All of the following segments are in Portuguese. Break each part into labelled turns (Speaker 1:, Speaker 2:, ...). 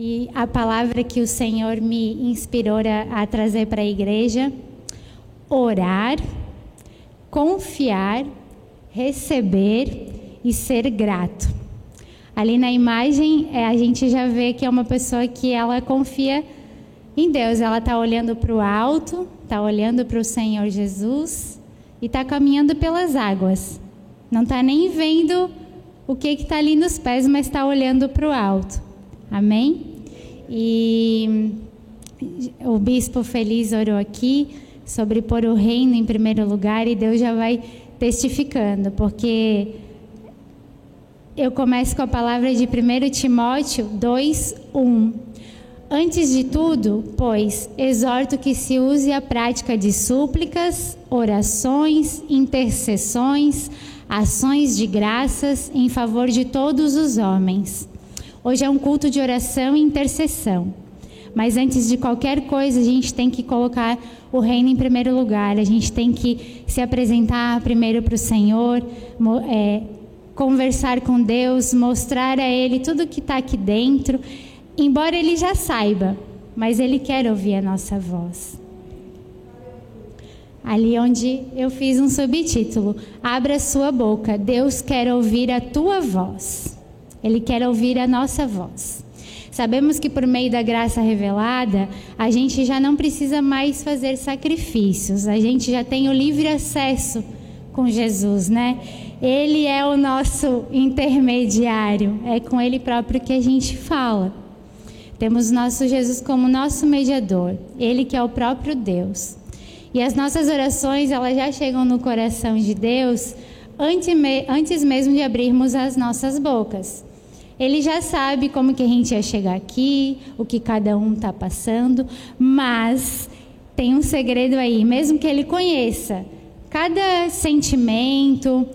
Speaker 1: E a palavra que o Senhor me inspirou a, a trazer para a igreja: orar, confiar, receber e ser grato. Ali na imagem, é, a gente já vê que é uma pessoa que ela confia em Deus. Ela está olhando para o alto, está olhando para o Senhor Jesus e está caminhando pelas águas. Não está nem vendo o que está ali nos pés, mas está olhando para o alto. Amém? E o bispo feliz orou aqui sobre pôr o reino em primeiro lugar e Deus já vai testificando, porque eu começo com a palavra de 1 Timóteo 2, 1. Antes de tudo, pois, exorto que se use a prática de súplicas, orações, intercessões, ações de graças em favor de todos os homens. Hoje é um culto de oração e intercessão. Mas antes de qualquer coisa, a gente tem que colocar o reino em primeiro lugar. A gente tem que se apresentar primeiro para o Senhor, é, conversar com Deus, mostrar a Ele tudo que está aqui dentro, embora Ele já saiba, mas Ele quer ouvir a nossa voz. Ali onde eu fiz um subtítulo: Abra sua boca, Deus quer ouvir a tua voz. Ele quer ouvir a nossa voz. Sabemos que por meio da graça revelada, a gente já não precisa mais fazer sacrifícios, a gente já tem o livre acesso com Jesus, né? Ele é o nosso intermediário, é com Ele próprio que a gente fala. Temos nosso Jesus como nosso mediador, Ele que é o próprio Deus. E as nossas orações, elas já chegam no coração de Deus antes mesmo de abrirmos as nossas bocas. Ele já sabe como que a gente ia chegar aqui, o que cada um está passando, mas tem um segredo aí, mesmo que ele conheça. Cada sentimento,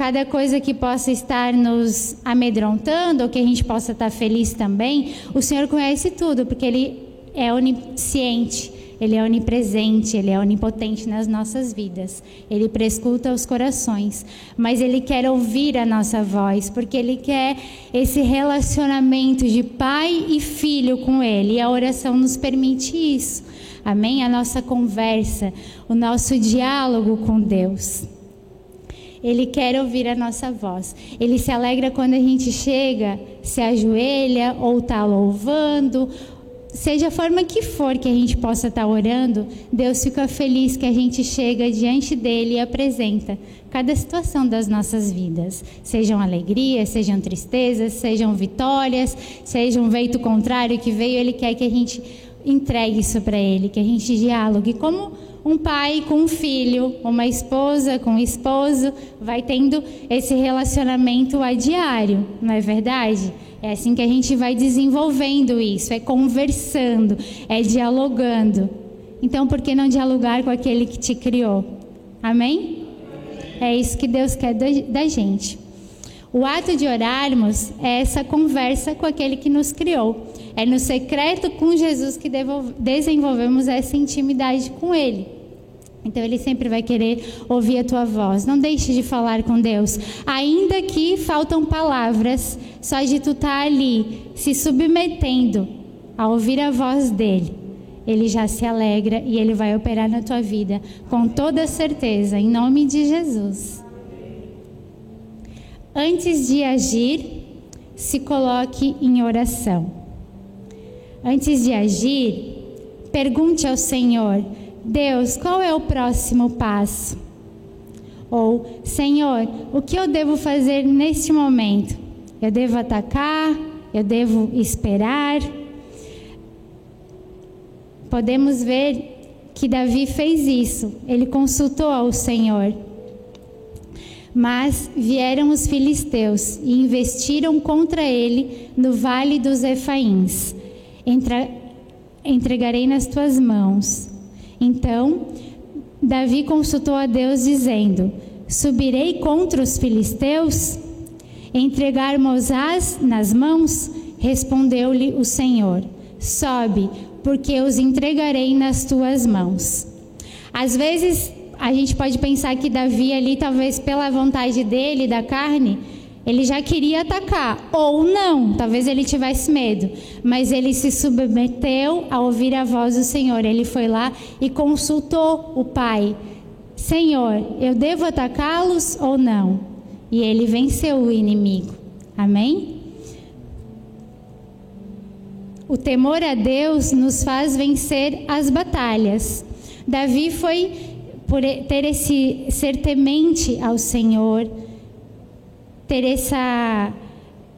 Speaker 1: cada coisa que possa estar nos amedrontando ou que a gente possa estar feliz também, o Senhor conhece tudo, porque Ele é onisciente, Ele é onipresente, Ele é onipotente nas nossas vidas. Ele prescuta os corações, mas Ele quer ouvir a nossa voz, porque Ele quer esse relacionamento de pai e filho com Ele, e a oração nos permite isso. Amém? A nossa conversa, o nosso diálogo com Deus. Ele quer ouvir a nossa voz. Ele se alegra quando a gente chega, se ajoelha ou está louvando, seja a forma que for que a gente possa estar tá orando, Deus fica feliz que a gente chega diante dele e apresenta cada situação das nossas vidas. Sejam alegrias, sejam tristezas, sejam vitórias, seja um veito contrário que veio, ele quer que a gente entregue isso para ele, que a gente dialogue. Como um pai com um filho, uma esposa com um esposo, vai tendo esse relacionamento a diário, não é verdade? É assim que a gente vai desenvolvendo isso, é conversando, é dialogando. Então, por que não dialogar com aquele que te criou? Amém? É isso que Deus quer da gente. O ato de orarmos é essa conversa com aquele que nos criou. É no secreto com Jesus que desenvolvemos essa intimidade com Ele. Então Ele sempre vai querer ouvir a tua voz. Não deixe de falar com Deus. Ainda que faltam palavras, só de tu estar tá ali, se submetendo a ouvir a voz dEle. Ele já se alegra e Ele vai operar na tua vida com toda certeza, em nome de Jesus. Antes de agir, se coloque em oração. Antes de agir, pergunte ao Senhor: Deus, qual é o próximo passo? Ou, Senhor, o que eu devo fazer neste momento? Eu devo atacar? Eu devo esperar? Podemos ver que Davi fez isso. Ele consultou ao Senhor. Mas vieram os filisteus e investiram contra ele no vale dos Efaíns. Entra, entregarei nas tuas mãos. Então, Davi consultou a Deus, dizendo: Subirei contra os filisteus? Entregar Mosás nas mãos? Respondeu-lhe o Senhor: Sobe, porque os entregarei nas tuas mãos. Às vezes a gente pode pensar que Davi ali, talvez pela vontade dele, da carne, Ele já queria atacar, ou não, talvez ele tivesse medo, mas ele se submeteu a ouvir a voz do Senhor. Ele foi lá e consultou o pai: Senhor, eu devo atacá-los ou não? E ele venceu o inimigo. Amém? O temor a Deus nos faz vencer as batalhas. Davi foi por ter esse ser temente ao Senhor, ter essa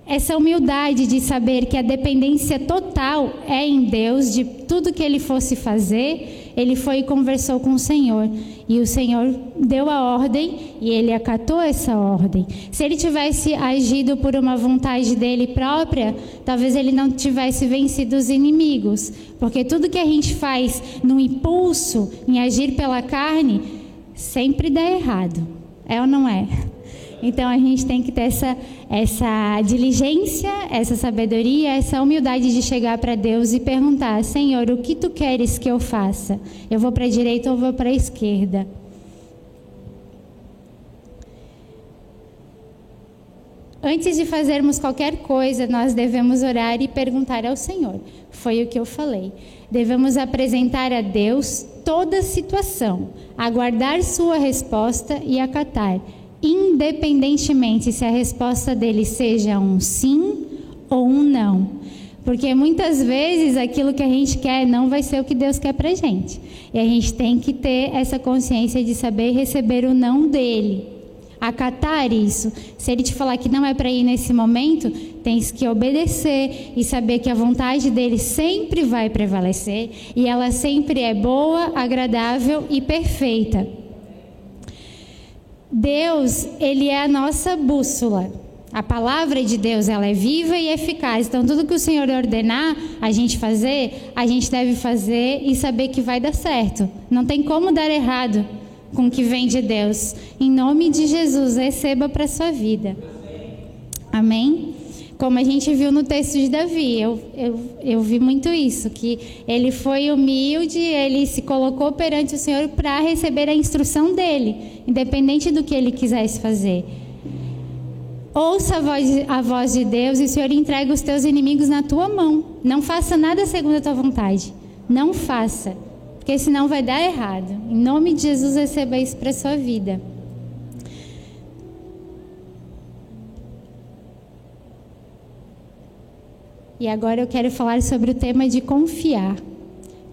Speaker 1: essa humildade de saber que a dependência total é em Deus, de tudo que ele fosse fazer, ele foi e conversou com o Senhor. E o Senhor deu a ordem e ele acatou essa ordem. Se ele tivesse agido por uma vontade dele própria, talvez ele não tivesse vencido os inimigos. Porque tudo que a gente faz no impulso, em agir pela carne, sempre dá errado. É ou não é? Então a gente tem que ter essa, essa diligência, essa sabedoria, essa humildade de chegar para Deus e perguntar: Senhor, o que tu queres que eu faça? Eu vou para a direita ou vou para a esquerda? Antes de fazermos qualquer coisa, nós devemos orar e perguntar ao Senhor. Foi o que eu falei. Devemos apresentar a Deus toda a situação, aguardar sua resposta e acatar independentemente se a resposta dele seja um sim ou um não. Porque muitas vezes aquilo que a gente quer não vai ser o que Deus quer para gente. E a gente tem que ter essa consciência de saber receber o não dele. Acatar isso. Se ele te falar que não é para ir nesse momento, tens que obedecer e saber que a vontade dele sempre vai prevalecer e ela sempre é boa, agradável e perfeita. Deus, ele é a nossa bússola. A palavra de Deus, ela é viva e eficaz. Então, tudo que o Senhor ordenar a gente fazer, a gente deve fazer e saber que vai dar certo. Não tem como dar errado com o que vem de Deus. Em nome de Jesus, receba para sua vida. Amém? Como a gente viu no texto de Davi. Eu, eu, eu vi muito isso, que ele foi humilde, ele se colocou perante o Senhor para receber a instrução dele, independente do que ele quisesse fazer. Ouça a voz, a voz de Deus e o Senhor entrega os teus inimigos na tua mão. Não faça nada segundo a tua vontade. Não faça, porque senão vai dar errado. Em nome de Jesus, receba isso para a sua vida. E agora eu quero falar sobre o tema de confiar.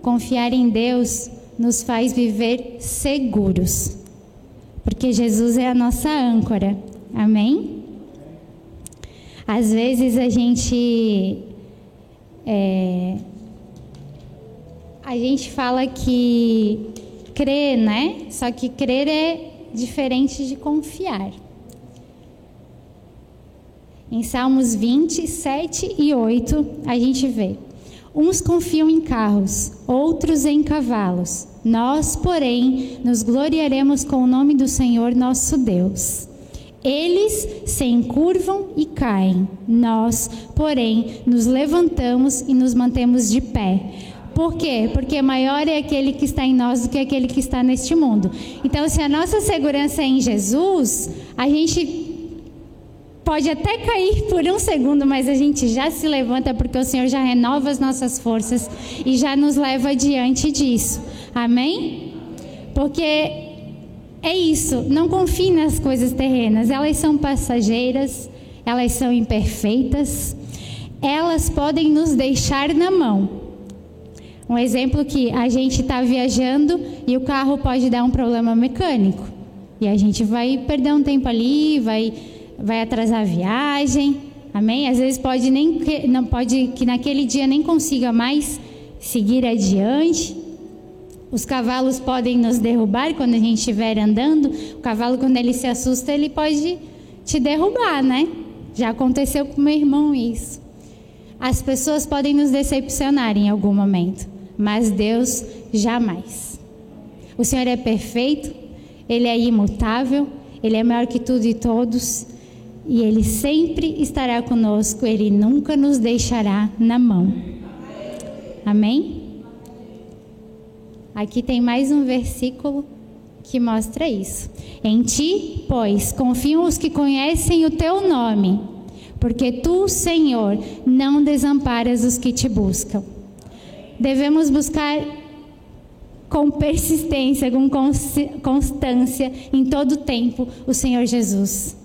Speaker 1: Confiar em Deus nos faz viver seguros, porque Jesus é a nossa âncora. Amém? Às vezes a gente é, a gente fala que crer, né? Só que crer é diferente de confiar. Em Salmos 20, 7 e 8, a gente vê: Uns confiam em carros, outros em cavalos. Nós, porém, nos gloriaremos com o nome do Senhor nosso Deus. Eles se encurvam e caem. Nós, porém, nos levantamos e nos mantemos de pé. Por quê? Porque maior é aquele que está em nós do que aquele que está neste mundo. Então, se a nossa segurança é em Jesus, a gente pode até cair por um segundo, mas a gente já se levanta porque o Senhor já renova as nossas forças e já nos leva adiante disso. Amém? Porque é isso, não confie nas coisas terrenas, elas são passageiras, elas são imperfeitas, elas podem nos deixar na mão. Um exemplo que a gente está viajando e o carro pode dar um problema mecânico. E a gente vai perder um tempo ali, vai vai atrasar a viagem, amém? Às vezes pode nem que, não pode que naquele dia nem consiga mais seguir adiante. Os cavalos podem nos derrubar quando a gente estiver andando. O cavalo quando ele se assusta, ele pode te derrubar, né? Já aconteceu com meu irmão isso. As pessoas podem nos decepcionar em algum momento, mas Deus jamais. O Senhor é perfeito, ele é imutável, ele é maior que tudo e todos e Ele sempre estará conosco, Ele nunca nos deixará na mão. Amém? Aqui tem mais um versículo que mostra isso. Em ti, pois, confiam os que conhecem o teu nome, porque tu, Senhor, não desamparas os que te buscam. Devemos buscar com persistência, com constância, em todo tempo, o Senhor Jesus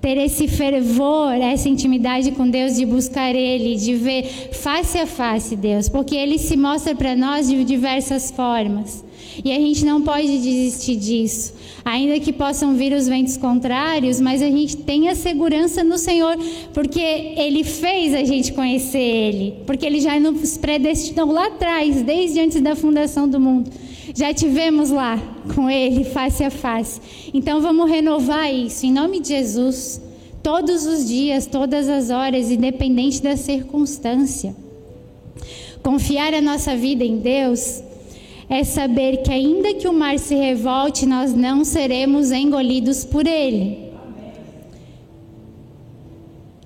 Speaker 1: ter esse fervor, essa intimidade com Deus, de buscar Ele, de ver face a face Deus, porque Ele se mostra para nós de diversas formas. E a gente não pode desistir disso. Ainda que possam vir os ventos contrários, mas a gente tem a segurança no Senhor, porque Ele fez a gente conhecer Ele, porque Ele já nos predestinou lá atrás, desde antes da fundação do mundo. Já tivemos lá com Ele face a face. Então vamos renovar isso em nome de Jesus, todos os dias, todas as horas, independente da circunstância. Confiar a nossa vida em Deus é saber que, ainda que o mar se revolte, nós não seremos engolidos por ele.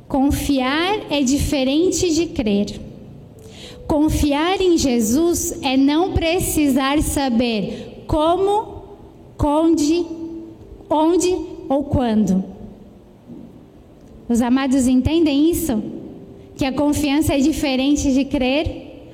Speaker 1: Confiar é diferente de crer. Confiar em Jesus é não precisar saber como, onde, onde ou quando. Os amados entendem isso? Que a confiança é diferente de crer?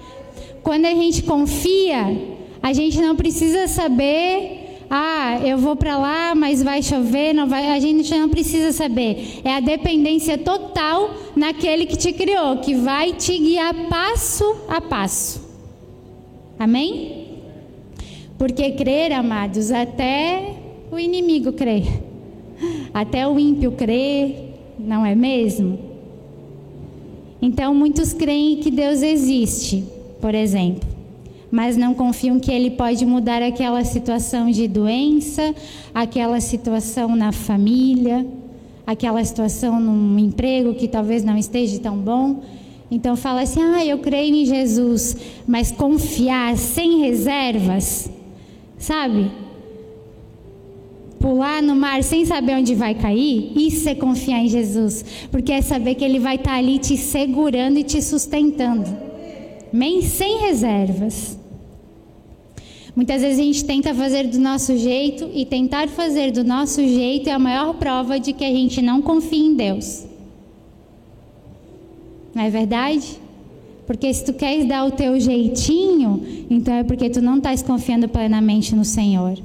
Speaker 1: Quando a gente confia, a gente não precisa saber, ah, eu vou para lá, mas vai chover, não vai. A gente não precisa saber. É a dependência total naquele que te criou, que vai te guiar passo a passo. Amém? Porque crer, amados, até o inimigo crê. Até o ímpio crê, não é mesmo? Então muitos creem que Deus existe, por exemplo mas não confiam que Ele pode mudar aquela situação de doença, aquela situação na família, aquela situação num emprego que talvez não esteja tão bom. Então fala assim: ah, eu creio em Jesus, mas confiar sem reservas, sabe? Pular no mar sem saber onde vai cair, isso é confiar em Jesus, porque é saber que Ele vai estar ali te segurando e te sustentando. Amém? Sem reservas. Muitas vezes a gente tenta fazer do nosso jeito e tentar fazer do nosso jeito é a maior prova de que a gente não confia em Deus. Não é verdade? Porque se tu queres dar o teu jeitinho, então é porque tu não estás confiando plenamente no Senhor.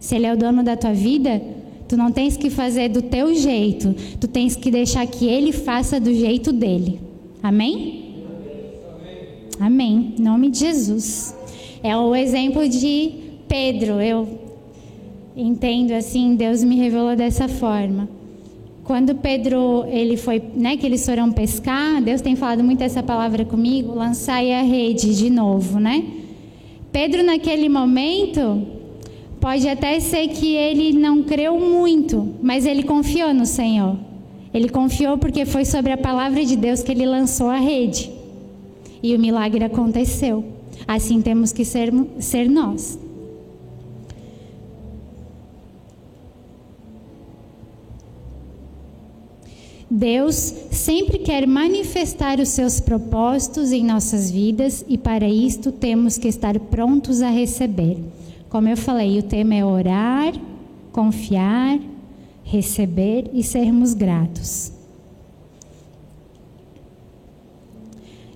Speaker 1: Se Ele é o dono da tua vida, tu não tens que fazer do teu jeito, tu tens que deixar que Ele faça do jeito dele. Amém? Amém. Em nome de Jesus. É o exemplo de Pedro. Eu entendo assim, Deus me revelou dessa forma. Quando Pedro, ele foi, né, que eles foram pescar, Deus tem falado muito essa palavra comigo, lançai a rede de novo, né? Pedro naquele momento, pode até ser que ele não creu muito, mas ele confiou no Senhor. Ele confiou porque foi sobre a palavra de Deus que ele lançou a rede. E o milagre aconteceu. Assim temos que ser, ser nós. Deus sempre quer manifestar os seus propósitos em nossas vidas e para isto temos que estar prontos a receber. Como eu falei, o tema é orar, confiar, receber e sermos gratos.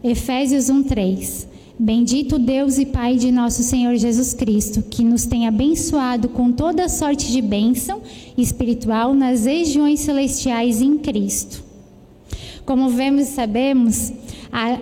Speaker 1: Efésios 1:3 Bendito Deus e Pai de nosso Senhor Jesus Cristo, que nos tem abençoado com toda sorte de bênção espiritual nas regiões celestiais em Cristo. Como vemos e sabemos, a,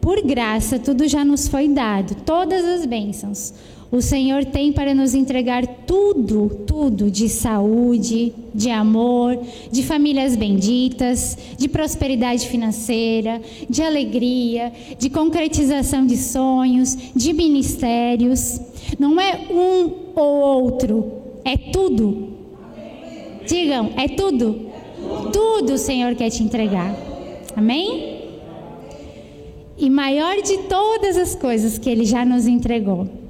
Speaker 1: por graça tudo já nos foi dado, todas as bênçãos. O Senhor tem para nos entregar tudo, tudo de saúde, de amor, de famílias benditas, de prosperidade financeira, de alegria, de concretização de sonhos, de ministérios. Não é um ou outro, é tudo. Digam, é tudo. Tudo o Senhor quer te entregar. Amém? E maior de todas as coisas que Ele já nos entregou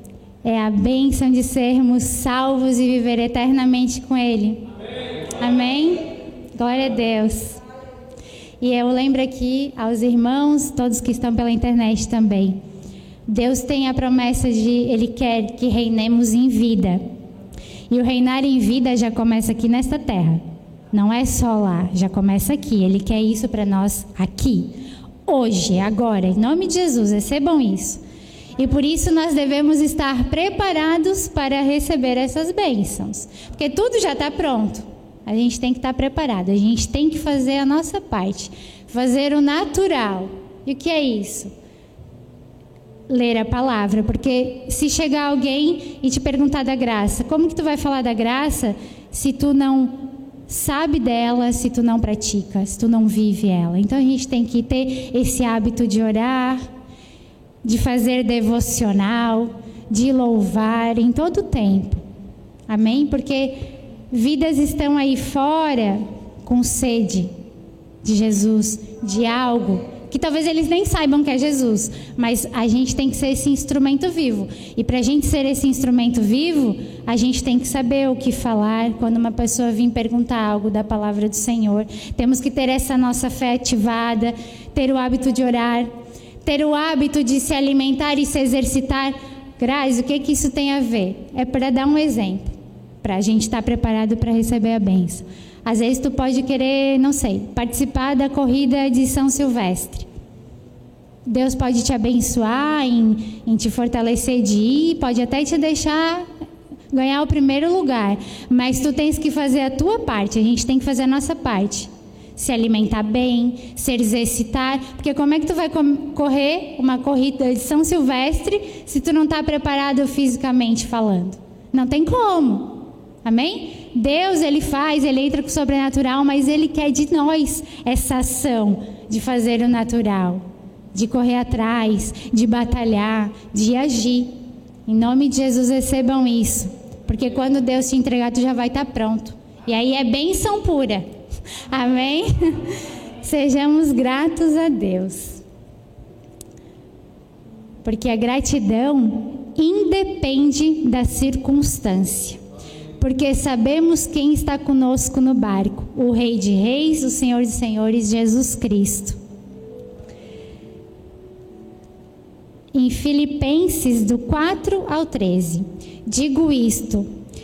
Speaker 1: é a bênção de sermos salvos e viver eternamente com Ele. Amém? Glória a Deus. E eu lembro aqui aos irmãos, todos que estão pela internet também. Deus tem a promessa de Ele quer que reinemos em vida. E o reinar em vida já começa aqui nesta terra. Não é só lá, já começa aqui. Ele quer isso para nós aqui, hoje, agora, em nome de Jesus. Recebam isso. E por isso nós devemos estar preparados para receber essas bênçãos, porque tudo já está pronto. A gente tem que estar preparado, a gente tem que fazer a nossa parte, fazer o natural. E o que é isso? Ler a palavra, porque se chegar alguém e te perguntar da graça, como que tu vai falar da graça se tu não sabe dela, se tu não pratica, se tu não vive ela? Então a gente tem que ter esse hábito de orar, de fazer devocional, de louvar em todo o tempo. Amém? Porque vidas estão aí fora com sede de Jesus, de algo que talvez eles nem saibam que é Jesus, mas a gente tem que ser esse instrumento vivo. E para a gente ser esse instrumento vivo, a gente tem que saber o que falar quando uma pessoa vir perguntar algo da palavra do Senhor. Temos que ter essa nossa fé ativada, ter o hábito de orar, ter o hábito de se alimentar e se exercitar. Grazi, o que, que isso tem a ver? É para dar um exemplo, para a gente estar tá preparado para receber a benção. Às vezes tu pode querer, não sei, participar da corrida de São Silvestre. Deus pode te abençoar, em, em te fortalecer de ir, pode até te deixar ganhar o primeiro lugar, mas tu tens que fazer a tua parte, a gente tem que fazer a nossa parte se alimentar bem, se exercitar, porque como é que tu vai correr uma corrida de São Silvestre se tu não está preparado fisicamente falando? Não tem como. Amém? Deus ele faz, ele entra com o sobrenatural, mas ele quer de nós essa ação de fazer o natural, de correr atrás, de batalhar, de agir. Em nome de Jesus recebam isso, porque quando Deus te entregar, tu já vai estar tá pronto. E aí é bênção pura. Amém? Sejamos gratos a Deus. Porque a gratidão independe da circunstância. Porque sabemos quem está conosco no barco: o Rei de Reis, o Senhor de Senhores, Jesus Cristo. Em Filipenses, do 4 ao 13, digo isto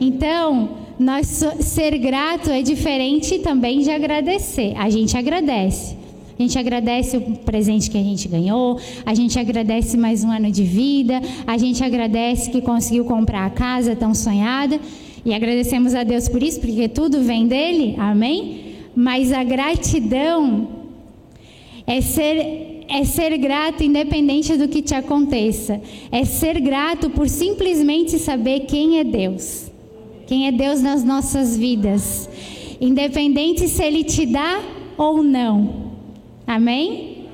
Speaker 1: Então, nós ser grato é diferente também de agradecer. A gente agradece. A gente agradece o presente que a gente ganhou, a gente agradece mais um ano de vida, a gente agradece que conseguiu comprar a casa tão sonhada e agradecemos a Deus por isso, porque tudo vem dele, amém? Mas a gratidão é ser, é ser grato independente do que te aconteça, é ser grato por simplesmente saber quem é Deus quem é Deus nas nossas vidas, independente se Ele te dá ou não. Amém?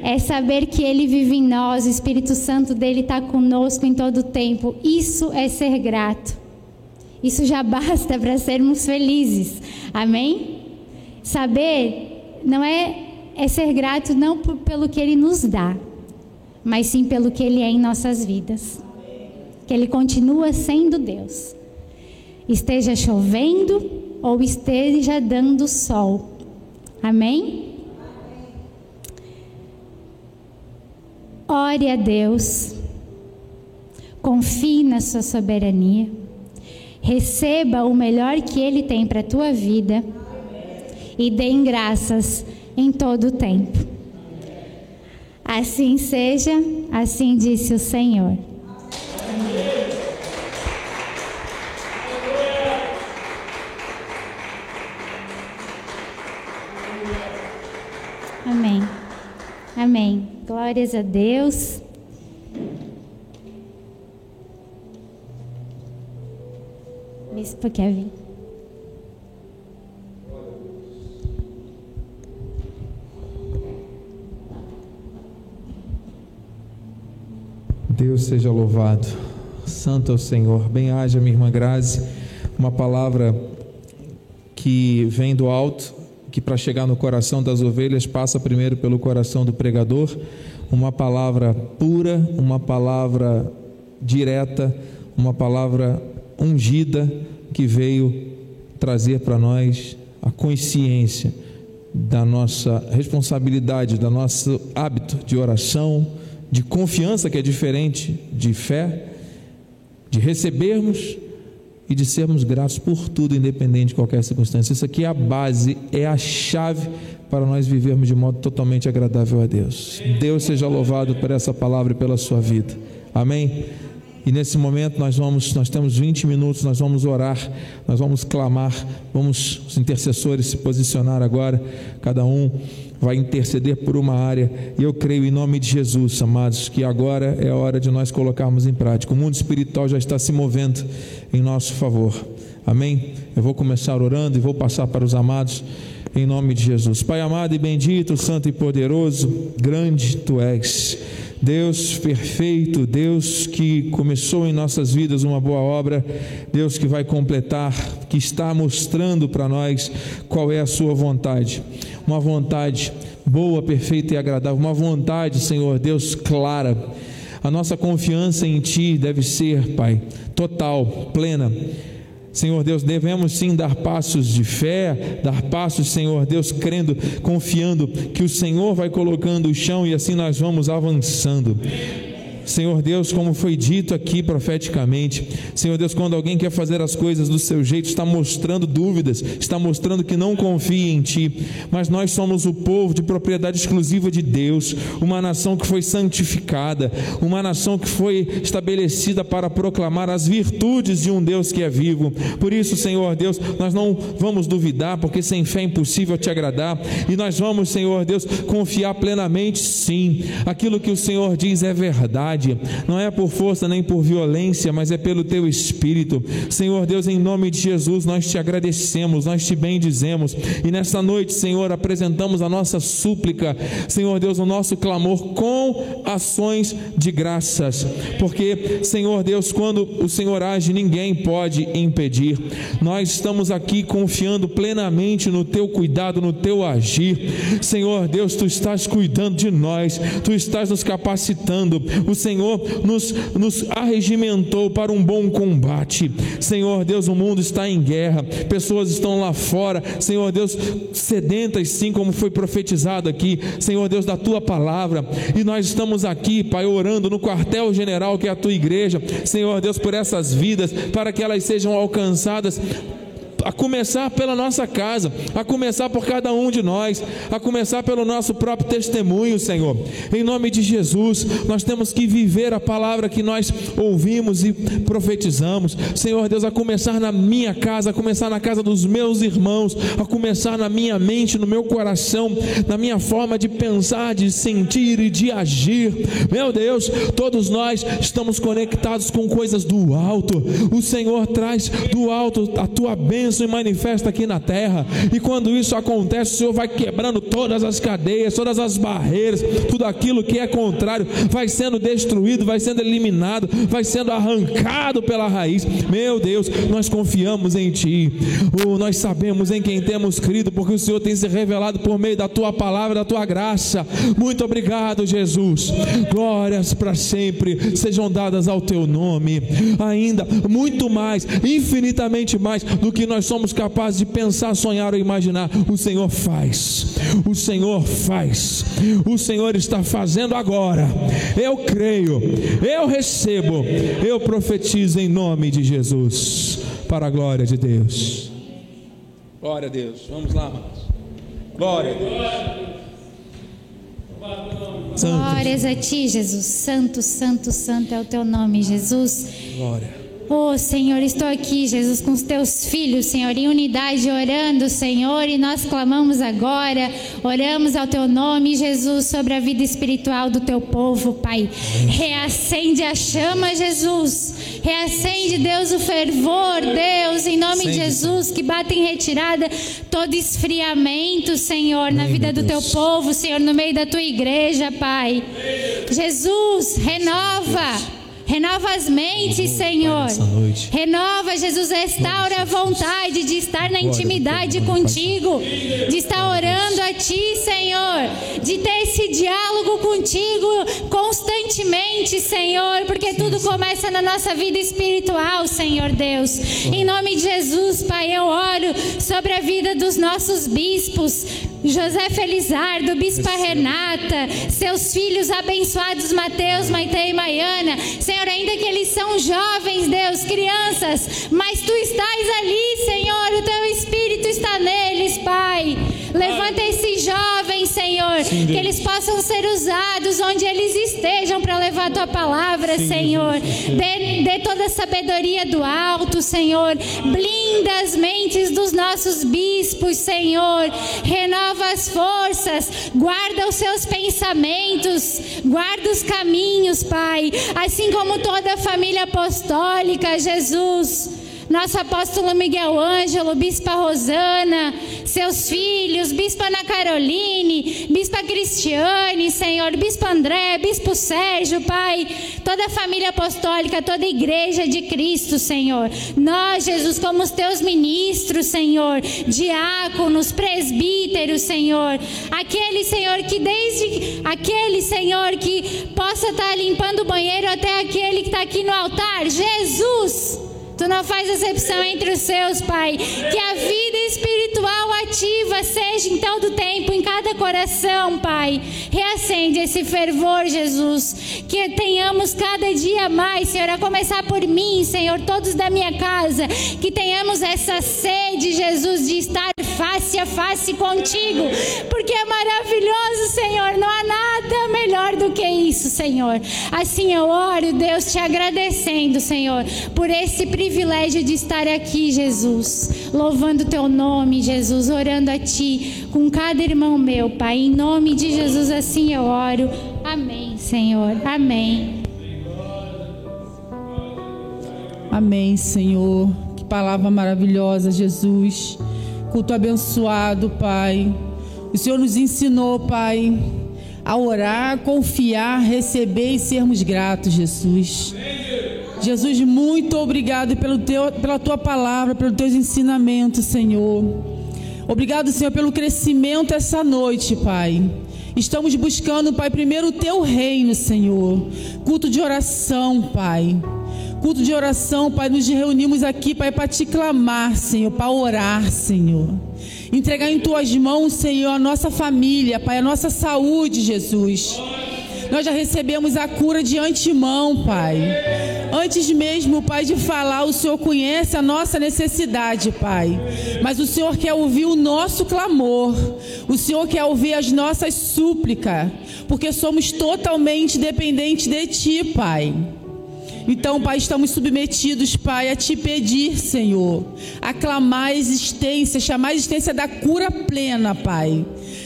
Speaker 1: É saber que Ele vive em nós, o Espírito Santo dele está conosco em todo o tempo. Isso é ser grato. Isso já basta para sermos felizes. Amém? Saber não é, é ser grato não por, pelo que Ele nos dá, mas sim pelo que Ele é em nossas vidas. Que Ele continua sendo Deus esteja chovendo ou esteja dando sol. Amém? Ore a Deus, confie na sua soberania, receba o melhor que Ele tem para a tua vida e dê graças em todo o tempo. Assim seja, assim disse o Senhor. Glórias a Deus. Bispo Kevin.
Speaker 2: Deus seja louvado. Santo é o Senhor. Bem haja, minha irmã Grazi. uma palavra que vem do alto, que para chegar no coração das ovelhas passa primeiro pelo coração do pregador, uma palavra pura, uma palavra direta, uma palavra ungida que veio trazer para nós a consciência da nossa responsabilidade, do nosso hábito de oração, de confiança que é diferente de fé, de recebermos e de sermos gratos por tudo, independente de qualquer circunstância. Isso aqui é a base, é a chave para nós vivermos de modo totalmente agradável a Deus. Deus seja louvado por essa palavra e pela sua vida. Amém. E nesse momento nós vamos, nós temos 20 minutos, nós vamos orar, nós vamos clamar, vamos os intercessores se posicionar agora, cada um vai interceder por uma área, e eu creio em nome de Jesus, amados, que agora é a hora de nós colocarmos em prática. O mundo espiritual já está se movendo em nosso favor. Amém? Eu vou começar orando e vou passar para os amados em nome de Jesus. Pai amado e bendito, santo e poderoso, grande tu és. Deus perfeito, Deus que começou em nossas vidas uma boa obra, Deus que vai completar, que está mostrando para nós qual é a Sua vontade. Uma vontade boa, perfeita e agradável, uma vontade, Senhor Deus, clara. A nossa confiança em Ti deve ser, Pai, total, plena Senhor Deus, devemos sim dar passos de fé, dar passos, Senhor Deus, crendo, confiando que o Senhor vai colocando o chão e assim nós vamos avançando. Senhor Deus, como foi dito aqui profeticamente, Senhor Deus, quando alguém quer fazer as coisas do seu jeito, está mostrando dúvidas, está mostrando que não confia em Ti, mas nós somos o povo de propriedade exclusiva de Deus, uma nação que foi santificada, uma nação que foi estabelecida para proclamar as virtudes de um Deus que é vivo. Por isso, Senhor Deus, nós não vamos duvidar, porque sem fé é impossível te agradar, e nós vamos, Senhor Deus, confiar plenamente, sim, aquilo que o Senhor diz é verdade vontade, não é por força nem por violência, mas é pelo teu espírito. Senhor Deus, em nome de Jesus, nós te agradecemos, nós te bendizemos e nesta noite, Senhor, apresentamos a nossa súplica, Senhor Deus, o nosso clamor com ações de graças, porque, Senhor Deus, quando o Senhor age, ninguém pode impedir. Nós estamos aqui confiando plenamente no teu cuidado, no teu agir. Senhor Deus, tu estás cuidando de nós, tu estás nos capacitando. O Senhor nos, nos arregimentou para um bom combate. Senhor Deus, o mundo está em guerra, pessoas estão lá fora, Senhor Deus, sedentas sim, como foi profetizado aqui, Senhor Deus, da tua palavra, e nós estamos aqui, Pai, orando no quartel-general que é a tua igreja, Senhor Deus, por essas vidas, para que elas sejam alcançadas a começar pela nossa casa, a começar por cada um de nós, a começar pelo nosso próprio testemunho, Senhor. Em nome de Jesus, nós temos que viver a palavra que nós ouvimos e profetizamos. Senhor Deus, a começar na minha casa, a começar na casa dos meus irmãos, a começar na minha mente, no meu coração, na minha forma de pensar, de sentir e de agir. Meu Deus, todos nós estamos conectados com coisas do alto. O Senhor traz do alto a tua bênção isso manifesta aqui na terra. E quando isso acontece, o Senhor vai quebrando todas as cadeias, todas as barreiras, tudo aquilo que é contrário vai sendo destruído, vai sendo eliminado, vai sendo arrancado pela raiz. Meu Deus, nós confiamos em Ti. Oh, nós sabemos em quem temos crido, porque o Senhor tem se revelado por meio da Tua palavra, da Tua graça. Muito obrigado, Jesus. Glórias para sempre sejam dadas ao Teu nome. Ainda muito mais, infinitamente mais do que nós nós somos capazes de pensar, sonhar ou imaginar, o Senhor faz. O Senhor faz. O Senhor está fazendo agora. Eu creio, eu recebo, eu profetizo em nome de Jesus, para a glória de Deus. Glória a Deus. Vamos lá, amados. Glória a Deus.
Speaker 1: Santo. Glórias a ti, Jesus. Santo, santo, santo é o teu nome, Jesus.
Speaker 2: Glória.
Speaker 1: Oh, Senhor, estou aqui, Jesus, com os teus filhos, Senhor, em unidade, orando, Senhor, e nós clamamos agora, oramos ao teu nome, Jesus, sobre a vida espiritual do teu povo, Pai. Reacende a chama, Jesus. Reacende, Deus, o fervor, Deus, em nome de Jesus, que bate em retirada todo esfriamento, Senhor, na vida do teu povo, Senhor, no meio da tua igreja, Pai. Jesus, renova Renova as mentes, Senhor. Renova, Jesus, restaura a vontade de estar na intimidade contigo, de estar orando a Ti, Senhor, de ter esse diálogo contigo constantemente, Senhor, porque tudo começa na nossa vida espiritual, Senhor Deus. Em nome de Jesus, Pai, eu oro sobre a vida dos nossos bispos. José Felizardo, Bispa Renata, seus filhos abençoados Mateus, Maite e Maiana. Senhor, ainda que eles são jovens, Deus, crianças, mas tu estás ali, Senhor, o teu Espírito está neles, Pai. Levanta esses jovens, Sim, que eles possam ser usados onde eles estejam para levar a tua palavra, Sim, Senhor. Dê, dê toda a sabedoria do alto, Senhor. Blinda as mentes dos nossos bispos, Senhor. Renova as forças, guarda os seus pensamentos, guarda os caminhos, Pai. Assim como toda a família apostólica, Jesus nosso apóstolo Miguel Ângelo, Bispa Rosana, seus filhos, Bispa Ana Caroline, Bispa Cristiane, Senhor, Bispo André, Bispo Sérgio, Pai, toda a família apostólica, toda a igreja de Cristo, Senhor. Nós, Jesus, como os teus ministros, Senhor, diáconos, presbíteros, Senhor, aquele, Senhor, que desde aquele, Senhor, que possa estar limpando o banheiro até aquele que está aqui no altar, Jesus. Tu não faz exceção entre os seus, Pai. Que a vida espiritual ativa seja em todo tempo, em cada coração, Pai. Reacende esse fervor, Jesus. Que tenhamos cada dia mais, Senhor, a começar por mim, Senhor, todos da minha casa. Que tenhamos essa sede, Jesus, de estar face a face contigo. Porque é maravilhoso, Senhor. Não há nada melhor do que isso, Senhor. Assim eu oro, Deus, te agradecendo, Senhor, por esse privilégio de estar aqui, Jesus, louvando teu nome, Jesus, orando a ti com cada irmão meu, Pai. Em nome de Jesus, assim eu oro. Amém, Senhor. Amém.
Speaker 3: Amém, Senhor. Que palavra maravilhosa, Jesus. Culto abençoado, Pai. O Senhor nos ensinou, Pai, a orar, confiar, receber e sermos gratos, Jesus. Jesus, muito obrigado pelo teu, pela tua palavra, pelos teus ensinamentos, Senhor. Obrigado, Senhor, pelo crescimento essa noite, Pai. Estamos buscando, Pai, primeiro o teu reino, Senhor. Culto de oração, Pai. Culto de oração, Pai. Nos reunimos aqui, Pai, para te clamar, Senhor, para orar, Senhor. Entregar em tuas mãos, Senhor, a nossa família, Pai, a nossa saúde, Jesus. Nós já recebemos a cura de antemão, Pai. Antes mesmo, Pai, de falar, o Senhor conhece a nossa necessidade, Pai. Mas o Senhor quer ouvir o nosso clamor. O Senhor quer ouvir as nossas súplicas. Porque somos totalmente dependentes de Ti, Pai. Então, Pai, estamos submetidos, Pai, a te pedir, Senhor, aclamar a existência, chamar a existência da cura plena, Pai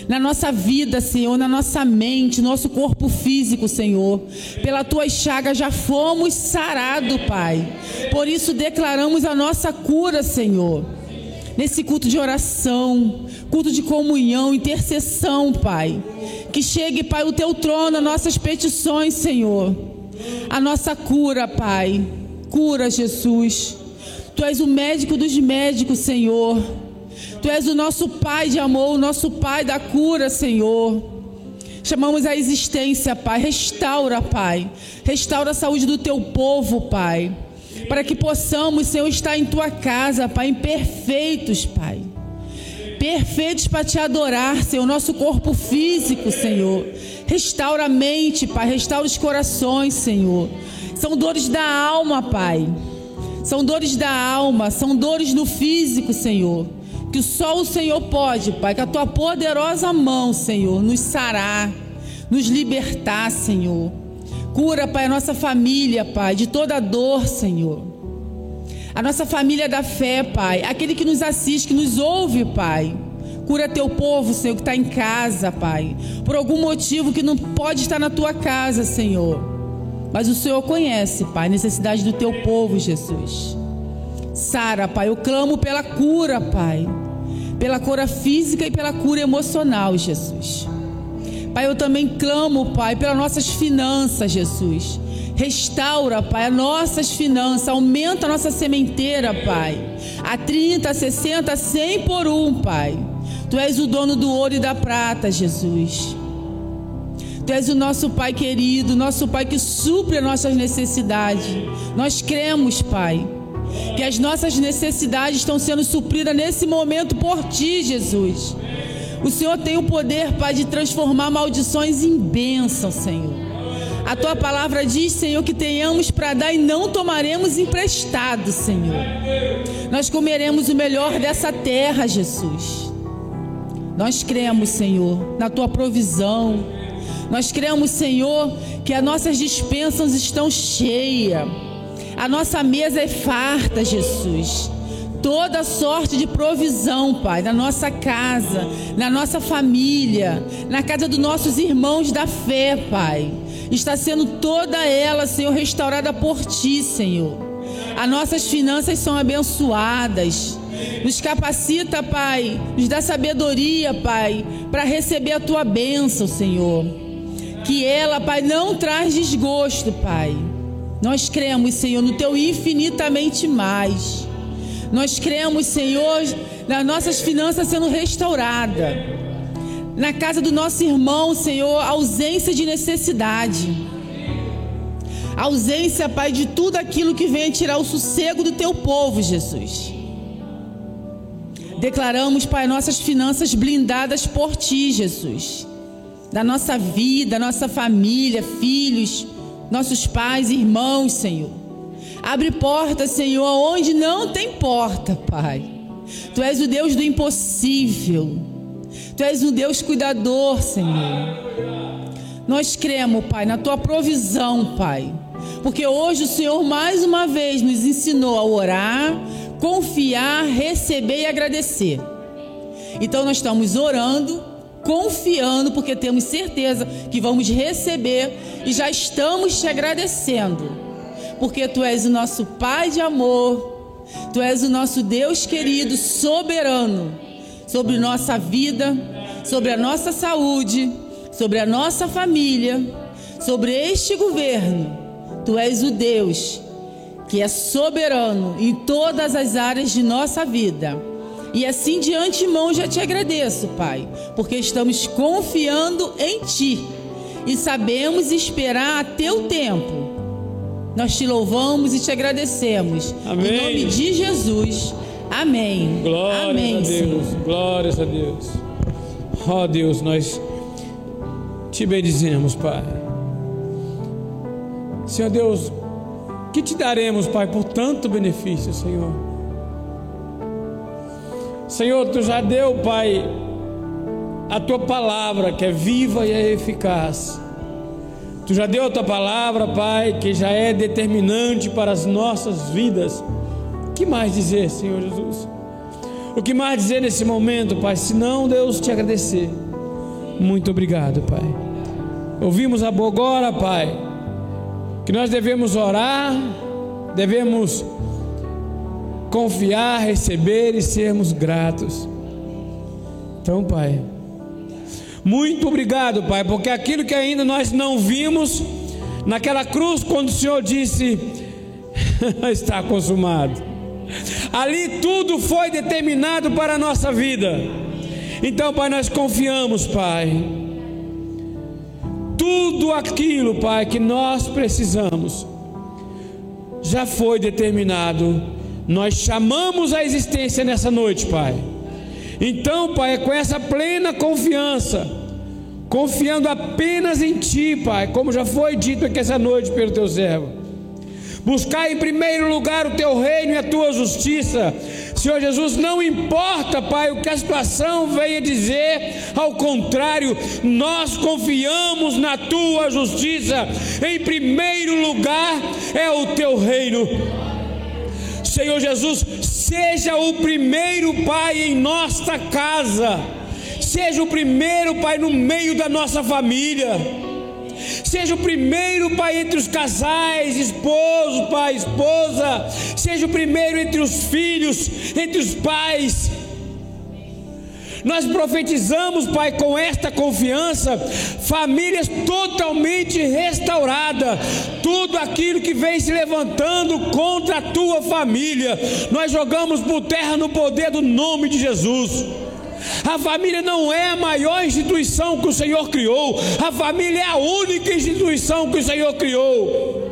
Speaker 3: na nossa vida, Senhor, na nossa mente, nosso corpo físico, Senhor. Pela tua chaga já fomos sarados, Pai. Por isso declaramos a nossa cura, Senhor. Nesse culto de oração, culto de comunhão, intercessão, Pai. Que chegue, Pai, o teu trono, as nossas petições, Senhor. A nossa cura, Pai. Cura, Jesus. Tu és o médico dos médicos, Senhor. Tu és o nosso Pai de amor, o nosso Pai da cura, Senhor. Chamamos a existência, Pai. Restaura, Pai. Restaura a saúde do teu povo, Pai. Para que possamos, Senhor, estar em tua casa, Pai, perfeitos, Pai. Perfeitos para te adorar, Senhor. Nosso corpo físico, Senhor. Restaura a mente, Pai. Restaura os corações, Senhor. São dores da alma, Pai. São dores da alma, são dores no físico, Senhor. Que só o Senhor pode, Pai, que a tua poderosa mão, Senhor, nos sarar, nos libertar, Senhor. Cura, Pai, a nossa família, Pai, de toda dor, Senhor. A nossa família da fé, Pai. Aquele que nos assiste, que nos ouve, Pai. Cura teu povo, Senhor, que está em casa, Pai. Por algum motivo que não pode estar na tua casa, Senhor. Mas o Senhor conhece, Pai, a necessidade do teu povo, Jesus. Sara, Pai. Eu clamo pela cura, Pai. Pela cura física e pela cura emocional, Jesus. Pai, eu também clamo, Pai, pelas nossas finanças, Jesus. Restaura, Pai, as nossas finanças, aumenta a nossa sementeira, Pai. A 30, 60, 100 por um, Pai. Tu és o dono do ouro e da prata, Jesus. Tu és o nosso Pai querido, nosso Pai que supre as nossas necessidades. Nós cremos, Pai, que as nossas necessidades estão sendo supridas nesse momento por Ti, Jesus. O Senhor tem o poder, Pai, de transformar maldições em bênção, Senhor. A tua palavra diz, Senhor, que tenhamos para dar e não tomaremos emprestado, Senhor. Nós comeremos o melhor dessa terra, Jesus. Nós cremos, Senhor, na tua provisão nós cremos, Senhor, que as nossas dispensas estão cheias. A nossa mesa é farta, Jesus. Toda sorte de provisão, Pai, na nossa casa, na nossa família, na casa dos nossos irmãos da fé, Pai. Está sendo toda ela, Senhor, restaurada por Ti, Senhor. As nossas finanças são abençoadas. Nos capacita, Pai, nos dá sabedoria, Pai, para receber a Tua bênção, Senhor que ela, Pai, não traz desgosto, Pai. Nós cremos, Senhor, no Teu infinitamente mais. Nós cremos, Senhor, nas nossas finanças sendo restauradas. Na casa do nosso irmão, Senhor, ausência de necessidade. Ausência, Pai, de tudo aquilo que vem tirar o sossego do Teu povo, Jesus. Declaramos, Pai, nossas finanças blindadas por Ti, Jesus da nossa vida, nossa família, filhos, nossos pais, irmãos, Senhor. Abre porta, Senhor, onde não tem porta, Pai. Tu és o Deus do impossível. Tu és um Deus cuidador, Senhor. Nós cremos, Pai, na tua provisão, Pai. Porque hoje o Senhor mais uma vez nos ensinou a orar, confiar, receber e agradecer. Então nós estamos orando, confiando, porque temos certeza que vamos receber e já estamos te agradecendo, porque tu és o nosso Pai de amor, tu és o nosso Deus querido, soberano sobre nossa vida, sobre a nossa saúde, sobre a nossa família, sobre este governo. Tu és o Deus que é soberano em todas as áreas de nossa vida. E assim de antemão já te agradeço, Pai, porque estamos confiando em Ti e sabemos esperar a Teu tempo. Nós te louvamos e te agradecemos.
Speaker 4: Amém.
Speaker 3: Em nome de Jesus. Amém.
Speaker 4: Glória
Speaker 3: Amém,
Speaker 4: a Deus.
Speaker 3: Senhor.
Speaker 4: Glórias a Deus. Ó Deus, nós te bendizemos, Pai. Senhor Deus, que te daremos, Pai, por tanto benefício, Senhor. Senhor, tu já deu, Pai, a tua palavra que é viva e é eficaz. Tu já deu a tua palavra, Pai, que já é determinante para as nossas vidas. Que mais dizer, Senhor Jesus? O que mais dizer nesse momento, Pai? Se não, Deus te agradecer. Muito obrigado, Pai. Ouvimos agora, Pai, que nós devemos orar, devemos confiar, receber e sermos gratos. Então, Pai, muito obrigado, Pai, porque aquilo que ainda nós não vimos naquela cruz, quando o Senhor disse: está consumado. Ali tudo foi determinado para a nossa vida. Então, Pai, nós confiamos, Pai. Tudo aquilo, Pai, que nós precisamos já foi determinado nós chamamos a existência nessa noite, Pai. Então, Pai, é com essa plena confiança, confiando apenas em Ti, Pai, como já foi dito aqui essa noite pelo Teu servo. Buscar em primeiro lugar o Teu reino e a Tua justiça. Senhor Jesus, não importa, Pai, o que a situação venha dizer, ao contrário, nós confiamos na Tua justiça. Em primeiro lugar é o Teu reino Senhor Jesus, seja o primeiro Pai em nossa casa, seja o primeiro Pai no meio da nossa família, seja o primeiro Pai entre os casais, esposo, Pai, esposa, seja o primeiro entre os filhos, entre os pais. Nós profetizamos, Pai, com esta confiança, famílias totalmente restauradas. Tudo aquilo que vem se levantando contra a tua família, nós jogamos por terra no poder do nome de Jesus. A família não é a maior instituição que o Senhor criou, a família é a única instituição que o Senhor criou.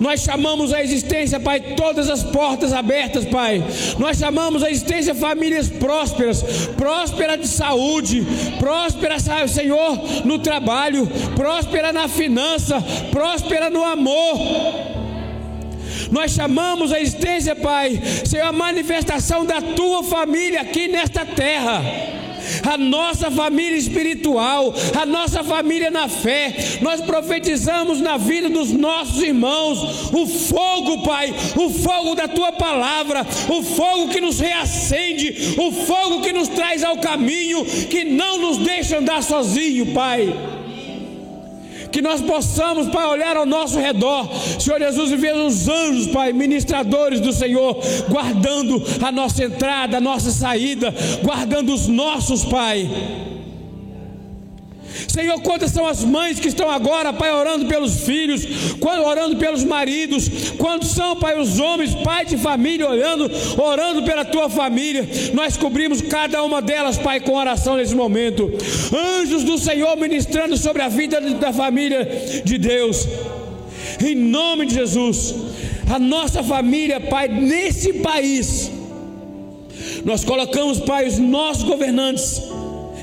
Speaker 4: Nós chamamos a existência, Pai, todas as portas abertas, Pai. Nós chamamos a existência famílias prósperas, próspera de saúde, próspera, Senhor, no trabalho, próspera na finança, próspera no amor. Nós chamamos a existência, Pai, Senhor, a manifestação da tua família aqui nesta terra a nossa família espiritual, a nossa família na fé. Nós profetizamos na vida dos nossos irmãos o fogo, Pai, o fogo da tua palavra, o fogo que nos reacende, o fogo que nos traz ao caminho, que não nos deixa andar sozinho, Pai que nós possamos, Pai, olhar ao nosso redor, Senhor Jesus, e ver os anjos, Pai, ministradores do Senhor, guardando a nossa entrada, a nossa saída, guardando os nossos, Pai. Senhor, quantas são as mães que estão agora, Pai, orando pelos filhos, orando pelos maridos, quantos são, Pai, os homens, pai de família, orando, orando pela tua família. Nós cobrimos cada uma delas, Pai, com oração nesse momento. Anjos do Senhor ministrando sobre a vida da família de Deus. Em nome de Jesus, a nossa família, Pai, nesse país, nós colocamos, Pai, os nossos governantes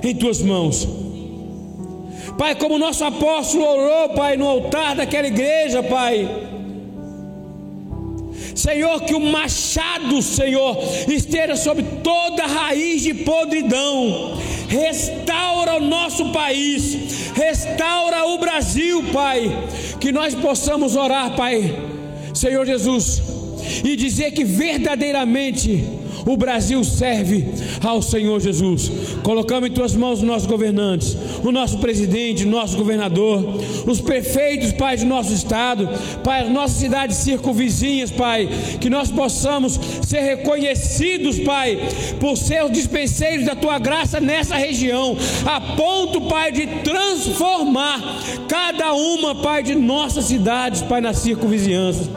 Speaker 4: em tuas mãos. Pai, como nosso apóstolo orou, Pai, no altar daquela igreja, Pai. Senhor, que o machado, Senhor, esteja sobre toda raiz de podridão. Restaura o nosso país, restaura o Brasil, Pai. Que nós possamos orar, Pai, Senhor Jesus, e dizer que verdadeiramente o Brasil serve ao Senhor Jesus. Colocamos em tuas mãos os nossos governantes, o nosso presidente, o nosso governador, os prefeitos, Pai, do nosso estado, Pai, as nossas cidades circunvizinhas, Pai, que nós possamos ser reconhecidos, Pai, por ser os dispenseiros da tua graça nessa região, a ponto, Pai, de transformar cada uma, Pai, de nossas cidades, Pai, na circunvizinhança.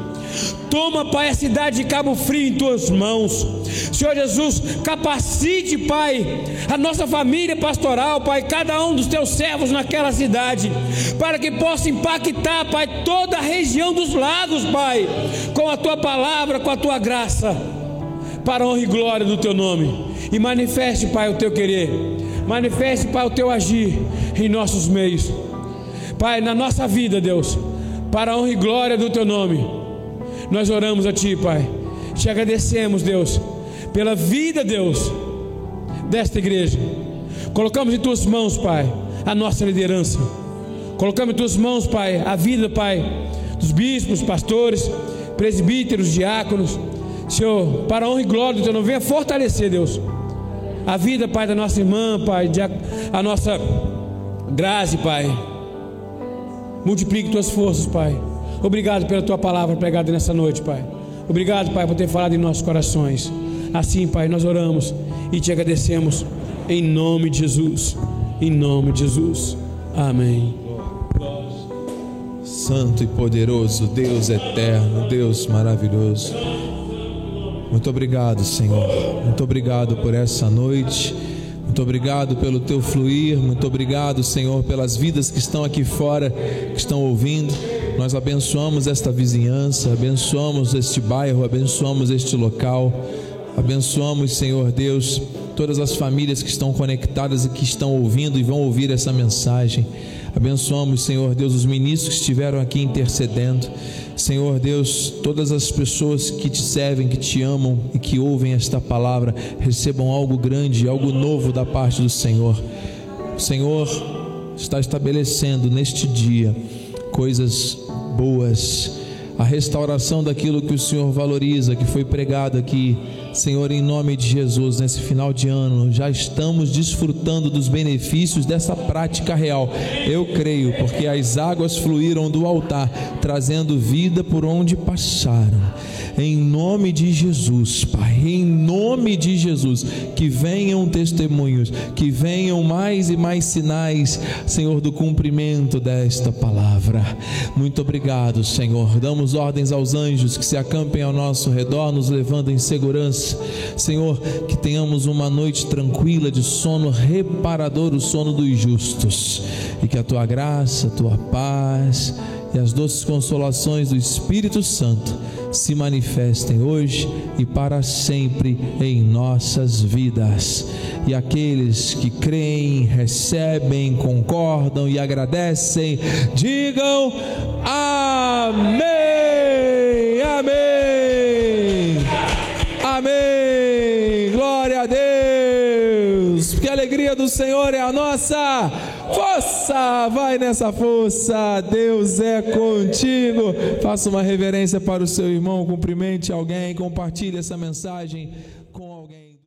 Speaker 4: Toma, Pai, a cidade de Cabo Frio em tuas mãos. Senhor Jesus, capacite, Pai, a nossa família pastoral, Pai, cada um dos teus servos naquela cidade, para que possa impactar, Pai, toda a região dos lagos, Pai, com a tua palavra, com a tua graça, para a honra e glória do teu nome. E manifeste, Pai, o teu querer, manifeste, Pai, o teu agir em nossos meios, Pai, na nossa vida, Deus, para a honra e glória do teu nome. Nós oramos a Ti, Pai. Te agradecemos, Deus, pela vida, Deus, desta igreja. Colocamos em Tuas mãos, Pai, a nossa liderança. Colocamos em Tuas mãos, Pai, a vida, Pai, dos bispos, pastores, presbíteros, diáconos. Senhor, para a honra e glória do Teu nome, venha fortalecer, Deus, a vida, Pai, da nossa irmã, Pai, a nossa graça, Pai. Multiplique Tuas forças, Pai. Obrigado pela tua palavra pregada nessa noite, Pai. Obrigado, Pai, por ter falado em nossos corações. Assim, Pai, nós oramos e te agradecemos em nome de Jesus. Em nome de Jesus. Amém.
Speaker 2: Santo e poderoso, Deus eterno, Deus maravilhoso. Muito obrigado, Senhor. Muito obrigado por essa noite. Muito obrigado pelo teu fluir. Muito obrigado, Senhor, pelas vidas que estão aqui fora, que estão ouvindo. Nós abençoamos esta vizinhança, abençoamos este bairro, abençoamos este local, abençoamos, Senhor Deus, todas as famílias que estão conectadas e que estão ouvindo e vão ouvir essa mensagem. Abençoamos, Senhor Deus, os ministros que estiveram aqui intercedendo. Senhor Deus, todas as pessoas que te servem, que te amam e que ouvem esta palavra, recebam algo grande, algo novo da parte do Senhor. O Senhor está estabelecendo neste dia coisas boas, a restauração daquilo que o Senhor valoriza, que foi pregado aqui. Senhor, em nome de Jesus, nesse final de ano, já estamos desfrutando dos benefícios dessa prática real. Eu creio, porque as águas fluíram do altar, trazendo vida por onde passaram. Em nome de Jesus, Pai, em nome de Jesus, que venham testemunhos, que venham mais e mais sinais, Senhor, do cumprimento desta palavra. Muito obrigado, Senhor. Damos ordens aos anjos que se acampem ao nosso redor, nos levando em segurança. Senhor, que tenhamos uma noite tranquila de sono reparador, o sono dos justos, e que a tua graça, a tua paz e as doces consolações do Espírito Santo se manifestem hoje e para sempre em nossas vidas. E aqueles que creem, recebem, concordam e agradecem, digam amém, amém, alegria do Senhor é a nossa força. Vai nessa força, Deus é contigo. Faça uma reverência para o seu irmão, cumprimente alguém, compartilhe essa mensagem.